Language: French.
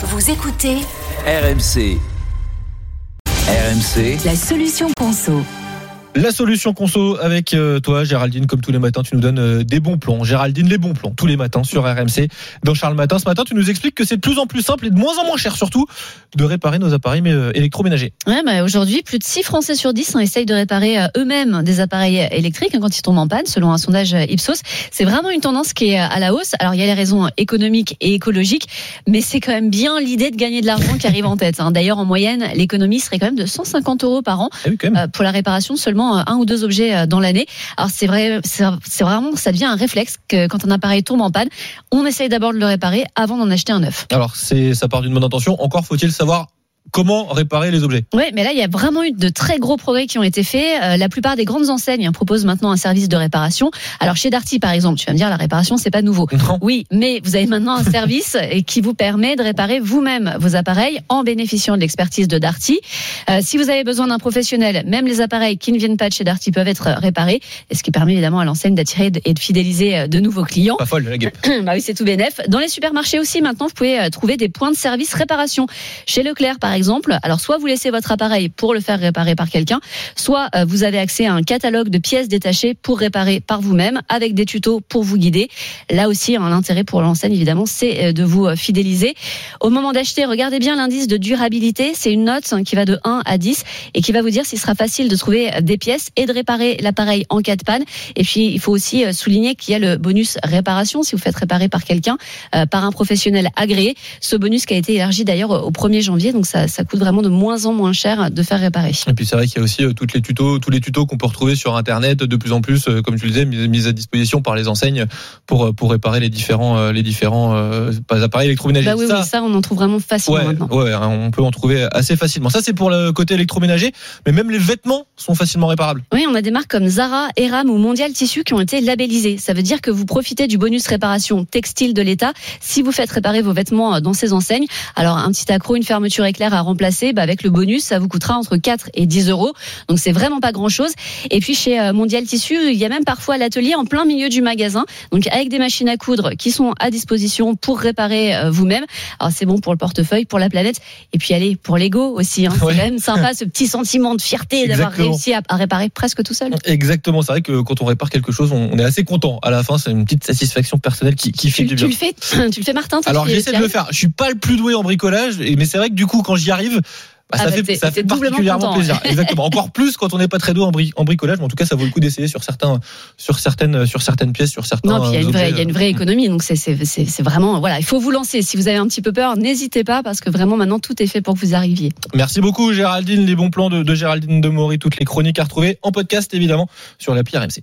Vous écoutez RMC. RMC. la solution conso. La solution conso avec euh, toi, Géraldine, comme tous les matins, tu nous donnes euh, des bons plans. Géraldine, les bons plans, tous les matins sur RMC. Dans Charles Matin, ce matin, tu nous expliques que c'est de plus en plus simple et de moins en moins cher surtout de réparer nos appareils euh, électroménagers. Ouais, bah, aujourd'hui, plus de 6 Français sur 10 hein, essayent de réparer eux-mêmes des appareils électriques hein, quand ils tombent en panne, selon un sondage Ipsos. C'est vraiment une tendance qui est à la hausse. Alors, il y a les raisons économiques et écologiques, mais c'est quand même bien l'idée de gagner de l'argent qui arrive en tête. hein. D'ailleurs, en moyenne, l'économie serait quand même de 150 euros par an Ah oui, euh, pour la réparation de euh, un ou deux objets euh, dans l'année. Alors c'est vrai, c'est vraiment, ça devient un réflexe que quand un appareil tombe en panne, on essaye d'abord de le réparer avant d'en acheter un neuf. Alors, c'est, ça part d'une bonne intention. Encore faut-il savoir comment réparer les objets. Oui, mais là, il y a vraiment eu de très gros progrès qui ont été faits. Euh, la plupart des grandes enseignes hein, proposent maintenant un service de réparation. Alors chez Darty, par exemple, tu vas me dire, la réparation, c'est pas nouveau. Non. Oui, mais vous avez maintenant un service qui vous permet de réparer vous-même vos appareils en bénéficiant de l'expertise de Darty. Euh, si vous avez besoin d'un professionnel, même les appareils qui ne viennent pas de chez Darty peuvent être réparés, et ce qui permet évidemment à l'enseigne d'attirer et de fidéliser euh, de nouveaux clients. Pas folle, la gueule. bah oui, c'est tout bénef. Dans les supermarchés aussi, maintenant, vous pouvez trouver des points de service réparation. Chez Leclerc, par exemple, alors soit vous laissez votre appareil pour le faire réparer par quelqu'un, soit euh, vous avez accès à un catalogue de pièces détachées pour réparer par vous-même, avec des tutos pour vous guider. Là aussi, un intérêt pour l'enseigne, évidemment, c'est euh, de vous euh, fidéliser. Au moment d'acheter, regardez bien l'indice de durabilité. C'est une note hein, qui va de 1 à 10 et qui va vous dire s'il sera facile de trouver des pièces et de réparer l'appareil en cas de panne. Et puis, il faut aussi souligner qu'il y a le bonus réparation si vous faites réparer par quelqu'un, par un professionnel agréé. Ce bonus qui a été élargi d'ailleurs au 1er janvier, donc ça, ça coûte vraiment de moins en moins cher de faire réparer. Et puis c'est vrai qu'il y a aussi euh, toutes les tutos, tous les tutos qu'on peut retrouver sur Internet, de plus en plus, euh, comme tu le disais, mis, à disposition par les enseignes pour euh, pour réparer les différents les différents euh, appareils électroménagers. Bah oui, Ça, oui, ça on en trouve vraiment facilement Ouais, maintenant. ouais, on peut en trouver assez facilement. Ça, c'est pour le côté électroménager, mais même les vêtements sont facilement réparables. Oui, on a des marques comme Zara, Eram ou Mondial Tissu qui ont été labellisées. Ça veut dire que vous profitez du bonus réparation textile de l'État si vous faites réparer vos vêtements dans ces enseignes. Alors, un petit accro, une fermeture éclair à remplacer, bah, avec le bonus, ça vous coûtera entre 4 et 10 euros. Donc, c'est vraiment pas grand chose. Et puis, chez euh, Mondial Tissu, il y a même parfois l'atelier en plein milieu du magasin. Donc, avec des machines à coudre qui sont à disposition pour réparer euh, vous-même. Alors, c'est bon pour le portefeuille, pour la planète. Et puis, allez, pour l'ego aussi. Hein. Ouais. C'est quand même sympa ce petit sentiment de fierté d'avoir réussi à, à réparer presque tout seul. Exactement. C'est vrai que quand on répare quelque chose, on on est assez content. À la fin, c'est une petite satisfaction personnelle qui, qui fait Tu, du tu bien. le fais, tu le fais, Martin. toi Alors j'essaie de le faire. Je suis pas le plus doué en bricolage, mais c'est vrai que du coup, quand j'y arrive. bah, Ah ça bah, fait, ça fait particulièrement content, plaisir. Exactement. Encore plus quand on n'est pas très doué en, bri- en bricolage, mais en tout cas, ça vaut le coup d'essayer sur certains, sur certaines, sur certaines pièces, sur certains. Non, puis il y a une vraie, objets. il y a une vraie économie, donc c'est, vraiment, voilà, il faut vous lancer. Si vous avez un petit peu peur, n'hésitez pas, parce que vraiment maintenant tout est fait pour que vous arriviez. Merci beaucoup, Géraldine. Les bons plans de, de Géraldine de Maury, toutes les chroniques à retrouver en podcast, évidemment, sur l'appli RMC.